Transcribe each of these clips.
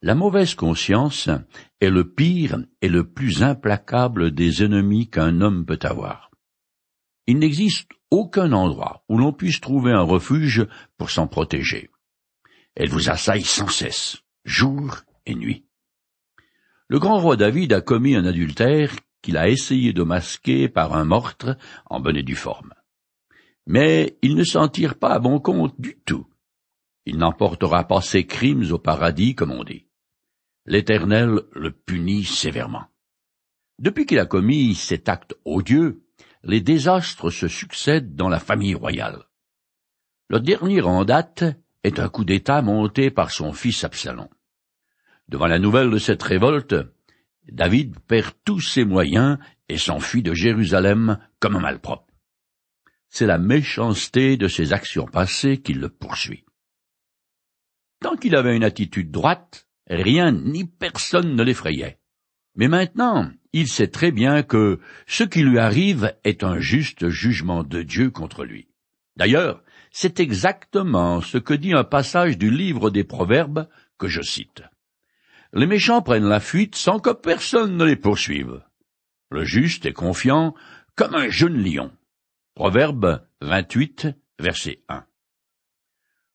La mauvaise conscience est le pire et le plus implacable des ennemis qu'un homme peut avoir. Il n'existe aucun endroit où l'on puisse trouver un refuge pour s'en protéger. Elle vous assaille sans cesse, jour et nuit. Le grand roi David a commis un adultère qu'il a essayé de masquer par un meurtre en bonne et due forme. Mais il ne s'en tire pas à bon compte du tout. Il n'emportera pas ses crimes au paradis, comme on dit. L'Éternel le punit sévèrement. Depuis qu'il a commis cet acte odieux, les désastres se succèdent dans la famille royale. Le dernier en date est un coup d'État monté par son fils Absalom. Devant la nouvelle de cette révolte, David perd tous ses moyens et s'enfuit de Jérusalem comme un malpropre. C'est la méchanceté de ses actions passées qui le poursuit. Tant qu'il avait une attitude droite, rien ni personne ne l'effrayait. Mais maintenant, il sait très bien que ce qui lui arrive est un juste jugement de Dieu contre lui. D'ailleurs, c'est exactement ce que dit un passage du livre des Proverbes que je cite. Les méchants prennent la fuite sans que personne ne les poursuive. Le juste est confiant comme un jeune lion. Proverbe 28, verset 1.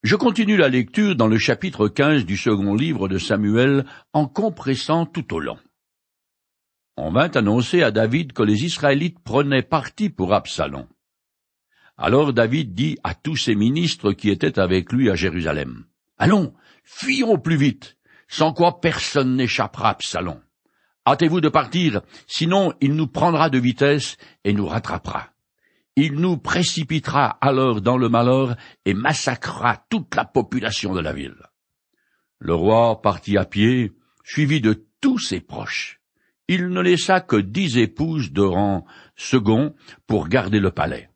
Je continue la lecture dans le chapitre 15 du second livre de Samuel en compressant tout au long. On vint annoncer à David que les Israélites prenaient parti pour Absalom. Alors David dit à tous ses ministres qui étaient avec lui à Jérusalem, Allons, fuyons plus vite, sans quoi personne n'échappera à Absalom. Hâtez-vous de partir, sinon il nous prendra de vitesse et nous rattrapera. Il nous précipitera alors dans le malheur et massacrera toute la population de la ville. Le roi partit à pied, suivi de tous ses proches. Il ne laissa que dix épouses de rang second pour garder le palais.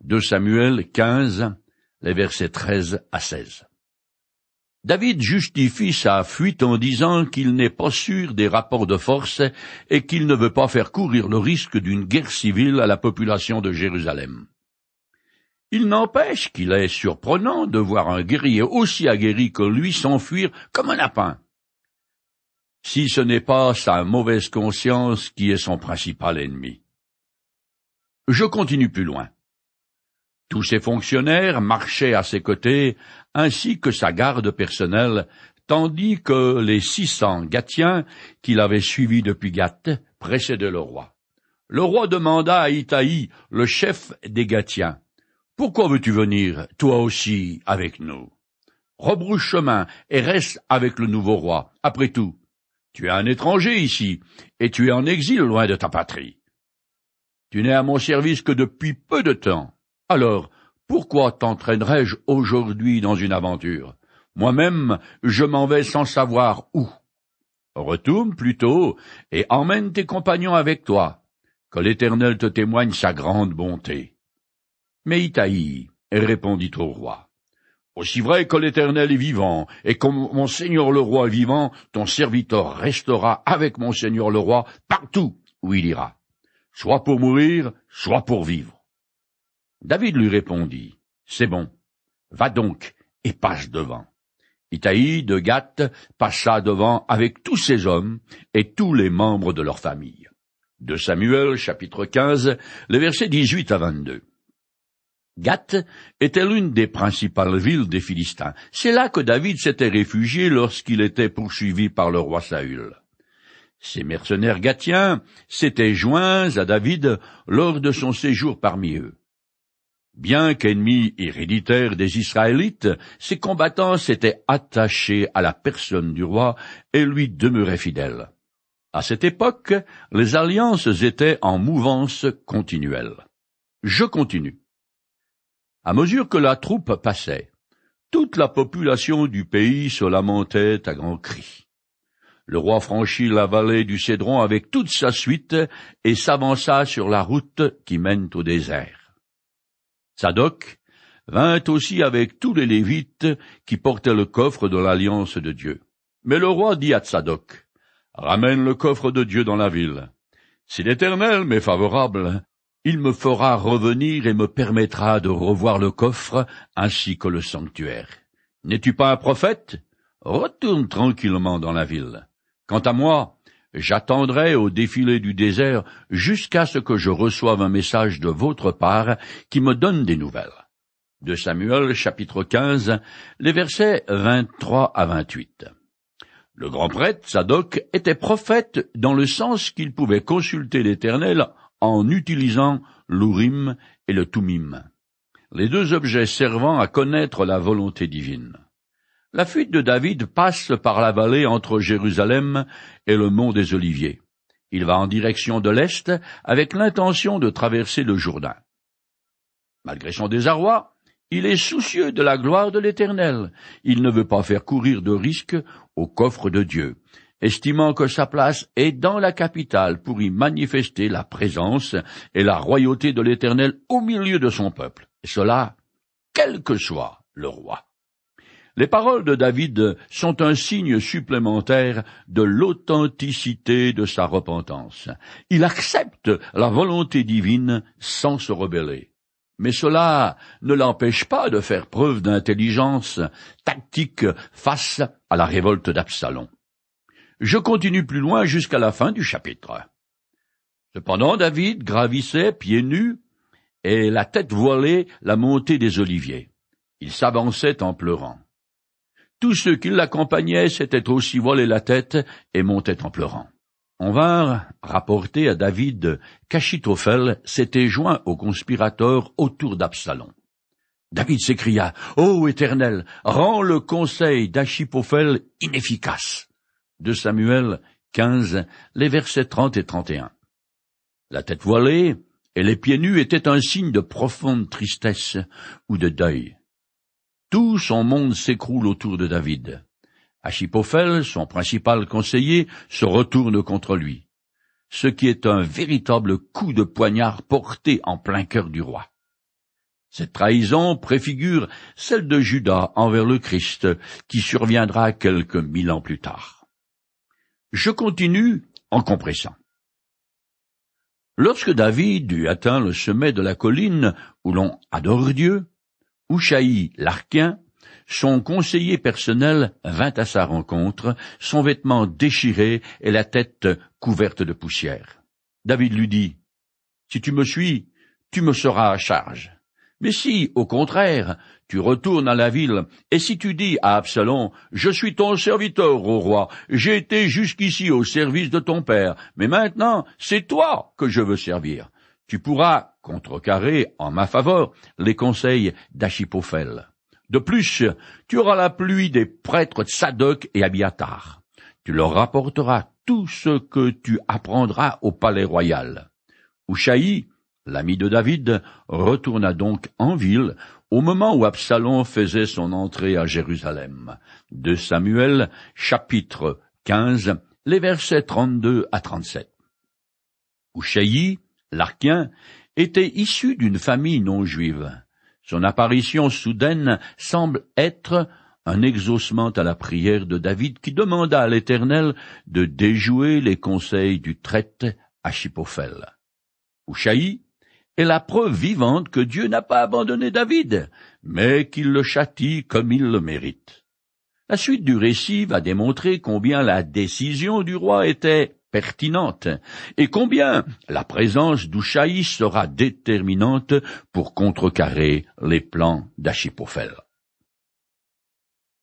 De Samuel 15, les versets 13 à 16. David justifie sa fuite en disant qu'il n'est pas sûr des rapports de force et qu'il ne veut pas faire courir le risque d'une guerre civile à la population de Jérusalem. Il n'empêche qu'il est surprenant de voir un guerrier aussi aguerri que lui s'enfuir comme un lapin. Si ce n'est pas sa mauvaise conscience qui est son principal ennemi. Je continue plus loin. Tous ses fonctionnaires marchaient à ses côtés, ainsi que sa garde personnelle, tandis que les six cents Gatiens qu'il avait suivis depuis Gath précédaient le roi. Le roi demanda à Itaï, le chef des Gatiens, Pourquoi veux-tu venir, toi aussi, avec nous? Rebrouche chemin et reste avec le nouveau roi. Après tout, tu es un étranger ici, et tu es en exil loin de ta patrie. Tu n'es à mon service que depuis peu de temps. Alors, pourquoi t'entraînerais-je aujourd'hui dans une aventure? Moi-même, je m'en vais sans savoir où. Retourne plutôt et emmène tes compagnons avec toi, que l'Éternel te témoigne sa grande bonté. Mais Itaï répondit au roi. Aussi vrai que l'Éternel est vivant, et comme mon Seigneur le roi est vivant, ton serviteur restera avec mon Seigneur le roi partout où il ira, soit pour mourir, soit pour vivre. David lui répondit, C'est bon, va donc et passe devant. Itaï de Gath passa devant avec tous ses hommes et tous les membres de leur famille. De Samuel, chapitre 15, les versets 18 à 22. Gath était l'une des principales villes des Philistins. C'est là que David s'était réfugié lorsqu'il était poursuivi par le roi Saül. Ces mercenaires gatiens s'étaient joints à David lors de son séjour parmi eux. Bien qu'ennemis héréditaires des Israélites, ces combattants s'étaient attachés à la personne du roi et lui demeuraient fidèles. À cette époque, les alliances étaient en mouvance continuelle. Je continue. À mesure que la troupe passait, toute la population du pays se lamentait à grands cris. Le roi franchit la vallée du Cédron avec toute sa suite et s'avança sur la route qui mène au désert. Sadoc vint aussi avec tous les Lévites qui portaient le coffre de l'alliance de Dieu. Mais le roi dit à Tsadok, Ramène le coffre de Dieu dans la ville. Si l'Éternel m'est favorable, il me fera revenir et me permettra de revoir le coffre ainsi que le sanctuaire. N'es-tu pas un prophète? retourne tranquillement dans la ville. Quant à moi, j'attendrai au défilé du désert jusqu'à ce que je reçoive un message de votre part qui me donne des nouvelles. De Samuel chapitre 15, les versets 23 à 28. Le grand prêtre Zadok était prophète dans le sens qu'il pouvait consulter l'Éternel en utilisant l'Urim et le Tumim, les deux objets servant à connaître la volonté divine. La fuite de David passe par la vallée entre Jérusalem et le mont des Oliviers. Il va en direction de l'Est avec l'intention de traverser le Jourdain. Malgré son désarroi, il est soucieux de la gloire de l'Éternel. Il ne veut pas faire courir de risque au coffre de Dieu, estimant que sa place est dans la capitale pour y manifester la présence et la royauté de l'Éternel au milieu de son peuple, et cela, quel que soit le roi. Les paroles de David sont un signe supplémentaire de l'authenticité de sa repentance. Il accepte la volonté divine sans se rebeller. Mais cela ne l'empêche pas de faire preuve d'intelligence tactique face à la révolte d'Absalom. Je continue plus loin jusqu'à la fin du chapitre. Cependant David gravissait pieds nus et la tête voilée la montée des oliviers. Il s'avançait en pleurant. Tous ceux qui l'accompagnaient s'étaient aussi voilés la tête et montaient en pleurant. On vint rapporter à David qu'Achitophel s'était joint aux conspirateurs autour d'Absalom. David s'écria, Ô Éternel, rends le conseil d'Achipophel inefficace. De Samuel 15, les versets 30 et 31. La tête voilée et les pieds nus étaient un signe de profonde tristesse ou de deuil. Tout son monde s'écroule autour de David. Achipophel, son principal conseiller, se retourne contre lui, ce qui est un véritable coup de poignard porté en plein cœur du roi. Cette trahison préfigure celle de Judas envers le Christ, qui surviendra quelques mille ans plus tard. Je continue en compressant. Lorsque David eut atteint le sommet de la colline où l'on adore Dieu, Ushaï l'Arquien, son conseiller personnel vint à sa rencontre, son vêtement déchiré et la tête couverte de poussière. David lui dit, Si tu me suis, tu me seras à charge. Mais si, au contraire, tu retournes à la ville, et si tu dis à Absalom, Je suis ton serviteur, ô roi, j'ai été jusqu'ici au service de ton père, mais maintenant c'est toi que je veux servir tu pourras contrecarrer en ma faveur les conseils d'Achipophel. De plus, tu auras la pluie des prêtres Tsadok et Abiatar. Tu leur rapporteras tout ce que tu apprendras au palais royal. Ushaï, l'ami de David, retourna donc en ville au moment où Absalom faisait son entrée à Jérusalem. De Samuel, chapitre 15, les versets 32 à 37. Ushaï L'Arquien était issu d'une famille non juive. Son apparition soudaine semble être un exaucement à la prière de David qui demanda à l'Éternel de déjouer les conseils du traite Achipophel. Ushaï est la preuve vivante que Dieu n'a pas abandonné David, mais qu'il le châtie comme il le mérite. La suite du récit va démontrer combien la décision du roi était pertinente, et combien la présence d'Ushaï sera déterminante pour contrecarrer les plans d'Achipophel.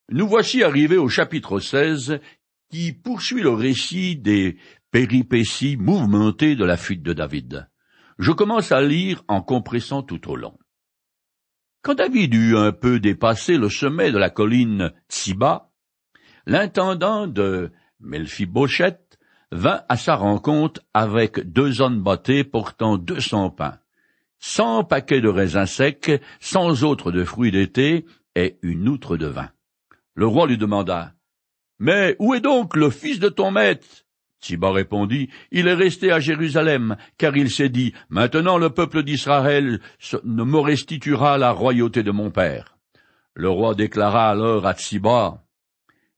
Nous voici arrivés au chapitre 16 qui poursuit le récit des péripéties mouvementées de la fuite de David. Je commence à lire en compressant tout au long. Quand David eut un peu dépassé le sommet de la colline Tsiba, l'intendant de Melphibochet vint à sa rencontre avec deux hommes bâtés portant deux cents pains, cent paquets de raisins secs, cent autres de fruits d'été et une outre de vin. Le roi lui demanda, Mais où est donc le fils de ton maître? Siba répondit, Il est resté à Jérusalem, car il s'est dit, Maintenant le peuple d'Israël ne me restituera la royauté de mon père. Le roi déclara alors à Tsiba,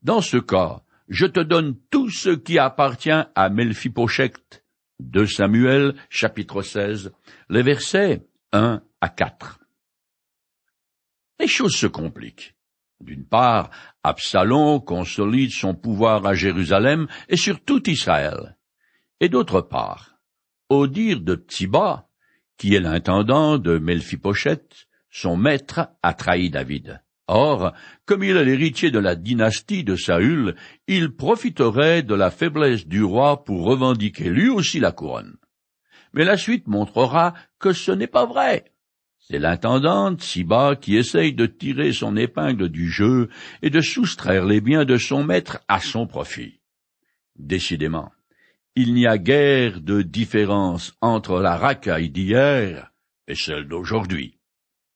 Dans ce cas, je te donne tout ce qui appartient à Melphiposheth. De Samuel, chapitre 16, les versets 1 à 4. Les choses se compliquent. D'une part, Absalom consolide son pouvoir à Jérusalem et sur tout Israël. Et d'autre part, au dire de Tsiba, qui est l'intendant de Melphiposheth, son maître a trahi David. Or, comme il est l'héritier de la dynastie de Saül, il profiterait de la faiblesse du roi pour revendiquer lui aussi la couronne. Mais la suite montrera que ce n'est pas vrai. C'est l'intendante Siba qui essaye de tirer son épingle du jeu et de soustraire les biens de son maître à son profit. Décidément, il n'y a guère de différence entre la racaille d'hier et celle d'aujourd'hui.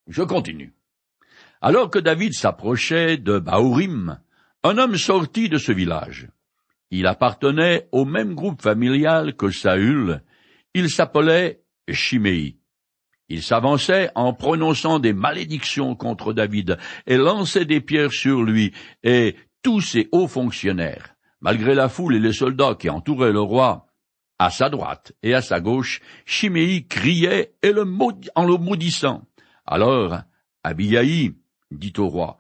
Je continue. Alors que David s'approchait de Baourim, un homme sortit de ce village. Il appartenait au même groupe familial que Saül. Il s'appelait Chiméi. Il s'avançait en prononçant des malédictions contre David et lançait des pierres sur lui et tous ses hauts fonctionnaires. Malgré la foule et les soldats qui entouraient le roi, à sa droite et à sa gauche, Chiméi criait en le maudissant. Alors, Abiyaï dit au roi,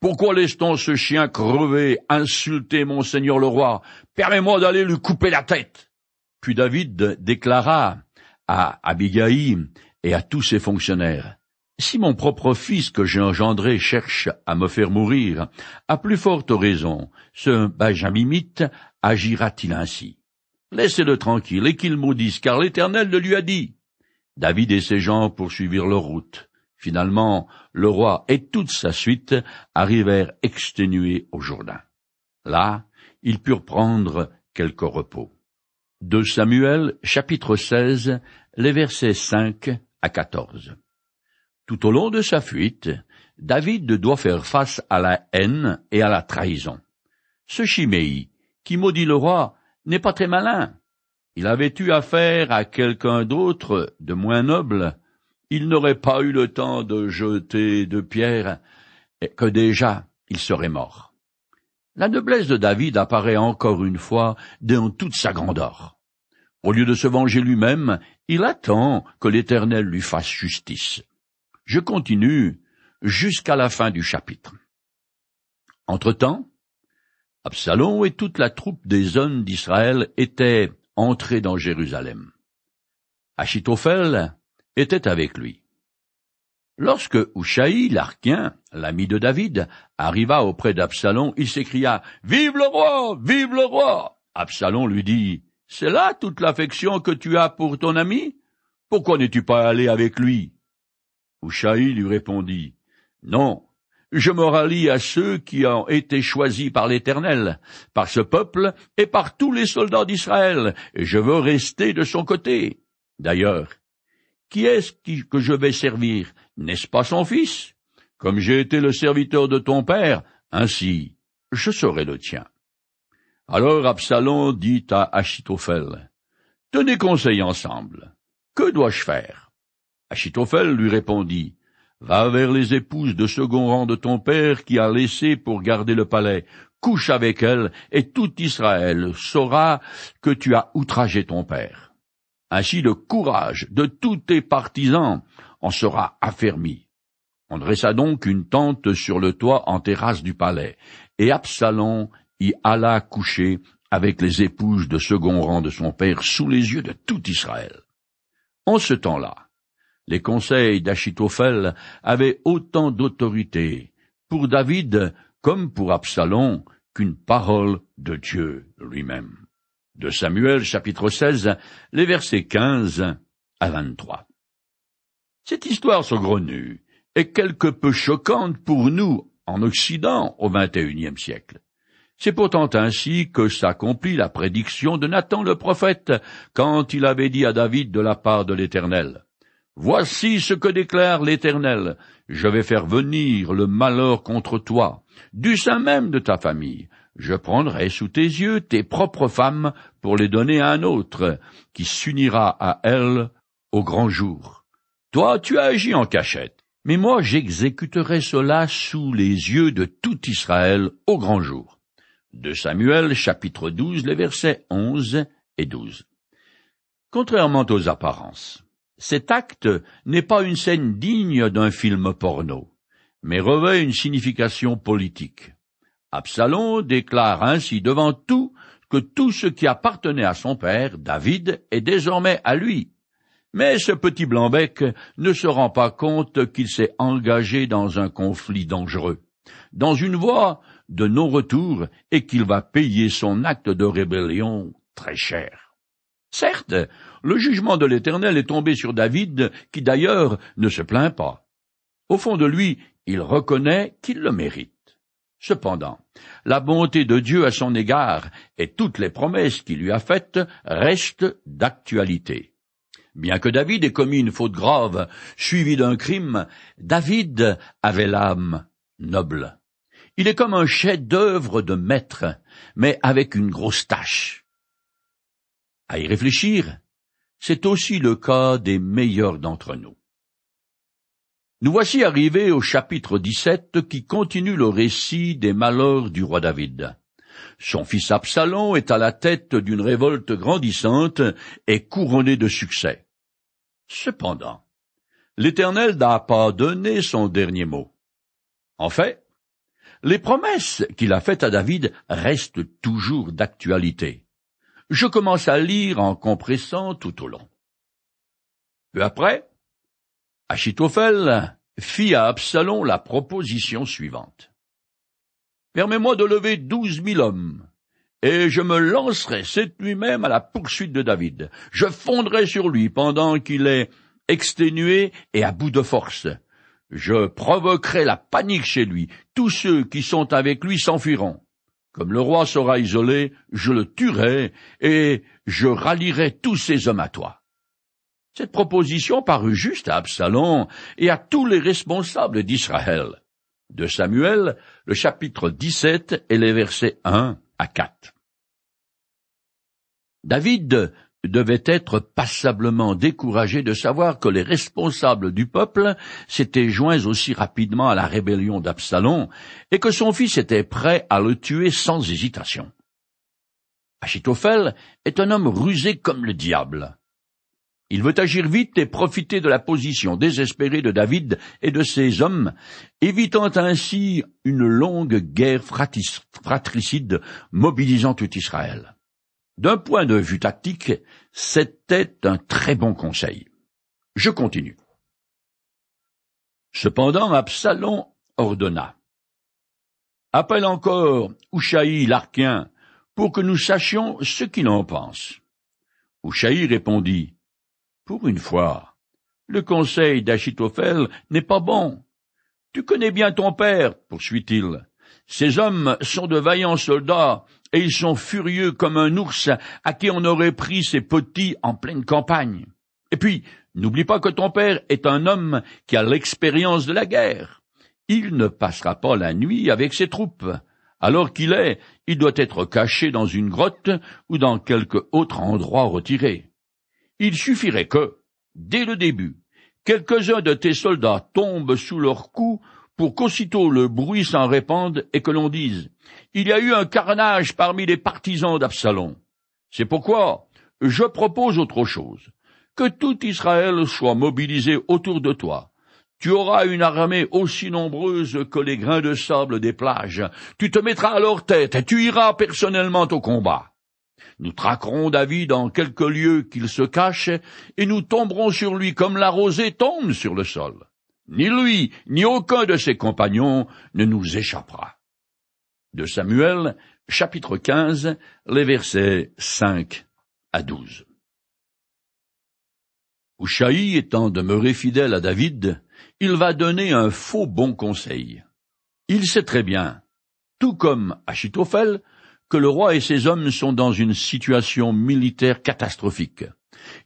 Pourquoi laisse-t-on ce chien crever, insulter mon seigneur le roi? Permets-moi d'aller lui couper la tête. Puis David déclara à Abigaï et à tous ses fonctionnaires. Si mon propre fils que j'ai engendré cherche à me faire mourir, à plus forte raison, ce benjamimite agira-t-il ainsi? Laissez-le tranquille et qu'il maudisse, car l'Éternel le lui a dit. David et ses gens poursuivirent leur route. Finalement, le roi et toute sa suite arrivèrent exténués au Jourdain. Là, ils purent prendre quelque repos. De Samuel, chapitre 16, les versets 5 à Tout au long de sa fuite, David doit faire face à la haine et à la trahison. Ce Chiméi, qui maudit le roi, n'est pas très malin. Il avait eu affaire à quelqu'un d'autre, de moins noble, il n'aurait pas eu le temps de jeter de pierres, que déjà il serait mort. La noblesse de David apparaît encore une fois dans toute sa grandeur. Au lieu de se venger lui-même, il attend que l'Éternel lui fasse justice. Je continue jusqu'à la fin du chapitre. Entre-temps, Absalom et toute la troupe des hommes d'Israël étaient entrés dans Jérusalem. Achitophel était avec lui. Lorsque Ushaï, l'Arquien, l'ami de David, arriva auprès d'Absalom, il s'écria Vive le roi! Vive le roi! Absalom lui dit c'est là toute l'affection que tu as pour ton ami? Pourquoi n'es-tu pas allé avec lui? Ushaï lui répondit, Non, je me rallie à ceux qui ont été choisis par l'Éternel, par ce peuple et par tous les soldats d'Israël, et je veux rester de son côté. D'ailleurs, qui est-ce que je vais servir? N'est-ce pas son fils? Comme j'ai été le serviteur de ton père, ainsi je serai le tien. Alors Absalom dit à Achitophel, Tenez conseil ensemble. Que dois-je faire? Achitophel lui répondit, Va vers les épouses de second rang de ton père qui a laissé pour garder le palais. Couche avec elles, et tout Israël saura que tu as outragé ton père. Ainsi le courage de tous tes partisans en sera affermi. On dressa donc une tente sur le toit en terrasse du palais, et Absalom y alla coucher avec les épouses de second rang de son père sous les yeux de tout Israël. En ce temps-là, les conseils d'Achitophel avaient autant d'autorité pour David comme pour Absalom qu'une parole de Dieu lui-même. De Samuel chapitre 16, les versets 15 à 23. Cette histoire saugrenue est quelque peu choquante pour nous en Occident au XXIe siècle. C'est pourtant ainsi que s'accomplit la prédiction de Nathan le prophète, quand il avait dit à David de la part de l'Éternel. Voici ce que déclare l'Éternel. Je vais faire venir le malheur contre toi, du sein même de ta famille. Je prendrai sous tes yeux tes propres femmes pour les donner à un autre, qui s'unira à elles au grand jour. Toi, tu as agi en cachette, mais moi j'exécuterai cela sous les yeux de tout Israël au grand jour de Samuel chapitre 12 les versets 11 et 12. Contrairement aux apparences, cet acte n'est pas une scène digne d'un film porno, mais revêt une signification politique. Absalom déclare ainsi devant tout que tout ce qui appartenait à son père, David, est désormais à lui. Mais ce petit blanc-bec ne se rend pas compte qu'il s'est engagé dans un conflit dangereux, dans une voie de non-retour, et qu'il va payer son acte de rébellion très cher. Certes, le jugement de l'Éternel est tombé sur David, qui d'ailleurs ne se plaint pas. Au fond de lui, il reconnaît qu'il le mérite. Cependant, la bonté de Dieu à son égard et toutes les promesses qu'il lui a faites restent d'actualité. Bien que David ait commis une faute grave, suivie d'un crime, David avait l'âme noble. Il est comme un chef-d'œuvre de maître, mais avec une grosse tâche. À y réfléchir, c'est aussi le cas des meilleurs d'entre nous. Nous voici arrivés au chapitre 17 qui continue le récit des malheurs du roi David. Son fils Absalom est à la tête d'une révolte grandissante et couronné de succès. Cependant, l'Éternel n'a pas donné son dernier mot. En fait, les promesses qu'il a faites à David restent toujours d'actualité. Je commence à lire en compressant tout au long. Peu après, Achitophel fit à Absalom la proposition suivante. Permets-moi de lever douze mille hommes, et je me lancerai cette nuit même à la poursuite de David. Je fondrai sur lui pendant qu'il est exténué et à bout de force. Je provoquerai la panique chez lui. Tous ceux qui sont avec lui s'enfuiront. Comme le roi sera isolé, je le tuerai, et je rallierai tous ces hommes à toi. Cette proposition parut juste à Absalom et à tous les responsables d'Israël. De Samuel, le chapitre 17 et les versets 1 à 4. David devait être passablement découragé de savoir que les responsables du peuple s'étaient joints aussi rapidement à la rébellion d'Absalom et que son fils était prêt à le tuer sans hésitation. Achitophel est un homme rusé comme le diable. Il veut agir vite et profiter de la position désespérée de David et de ses hommes, évitant ainsi une longue guerre fratricide mobilisant tout Israël. D'un point de vue tactique, c'était un très bon conseil. Je continue. Cependant, Absalom ordonna. Appelle encore Ushaï l'Arquien pour que nous sachions ce qu'il en pense. Ushaï répondit. Pour une fois, le conseil d'Achitophel n'est pas bon. Tu connais bien ton père, poursuit-il. Ces hommes sont de vaillants soldats, et ils sont furieux comme un ours à qui on aurait pris ses petits en pleine campagne. Et puis, n'oublie pas que ton père est un homme qui a l'expérience de la guerre. Il ne passera pas la nuit avec ses troupes. Alors qu'il est, il doit être caché dans une grotte ou dans quelque autre endroit retiré. Il suffirait que, dès le début, quelques-uns de tes soldats tombent sous leurs coups pour qu'aussitôt le bruit s'en répande et que l'on dise Il y a eu un carnage parmi les partisans d'Absalom. C'est pourquoi je propose autre chose. Que tout Israël soit mobilisé autour de toi. Tu auras une armée aussi nombreuse que les grains de sable des plages. Tu te mettras à leur tête et tu iras personnellement au combat. Nous traquerons David en quelque lieu qu'il se cache, et nous tomberons sur lui comme la rosée tombe sur le sol. Ni lui, ni aucun de ses compagnons ne nous échappera. De Samuel, chapitre 15, les versets 5 à 12. Ushaï étant demeuré fidèle à David, il va donner un faux bon conseil. Il sait très bien, tout comme Achitophel, que le roi et ses hommes sont dans une situation militaire catastrophique.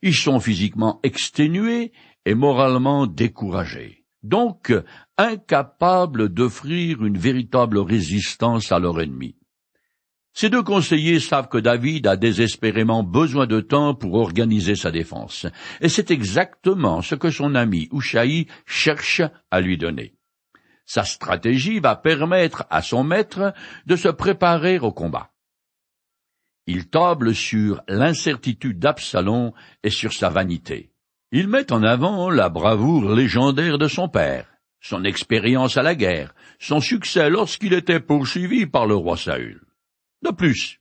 Ils sont physiquement exténués et moralement découragés, donc incapables d'offrir une véritable résistance à leur ennemi. Ces deux conseillers savent que David a désespérément besoin de temps pour organiser sa défense, et c'est exactement ce que son ami Ushaï cherche à lui donner. Sa stratégie va permettre à son maître de se préparer au combat. Il table sur l'incertitude d'Absalom et sur sa vanité. Il met en avant la bravoure légendaire de son père. son expérience à la guerre, son succès lorsqu'il était poursuivi par le roi Saül. De plus,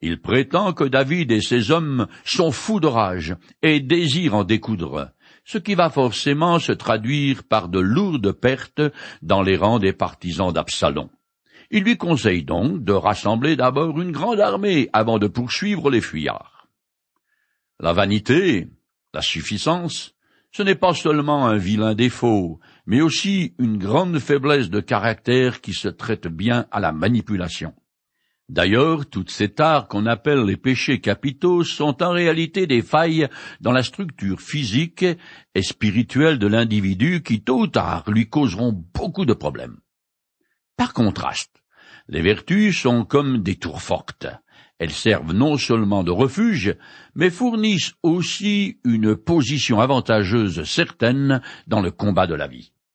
il prétend que David et ses hommes sont fous de rage et désirent en découdre, ce qui va forcément se traduire par de lourdes pertes dans les rangs des partisans d'Absalom. Il lui conseille donc de rassembler d'abord une grande armée avant de poursuivre les fuyards. La vanité, la suffisance, ce n'est pas seulement un vilain défaut, mais aussi une grande faiblesse de caractère qui se traite bien à la manipulation. D'ailleurs, toutes ces tares qu'on appelle les péchés capitaux sont en réalité des failles dans la structure physique et spirituelle de l'individu qui, tôt ou tard, lui causeront beaucoup de problèmes. Par contraste, les vertus sont comme des tours fortes. Elles servent non seulement de refuge, mais fournissent aussi une position avantageuse certaine dans le combat de la vie.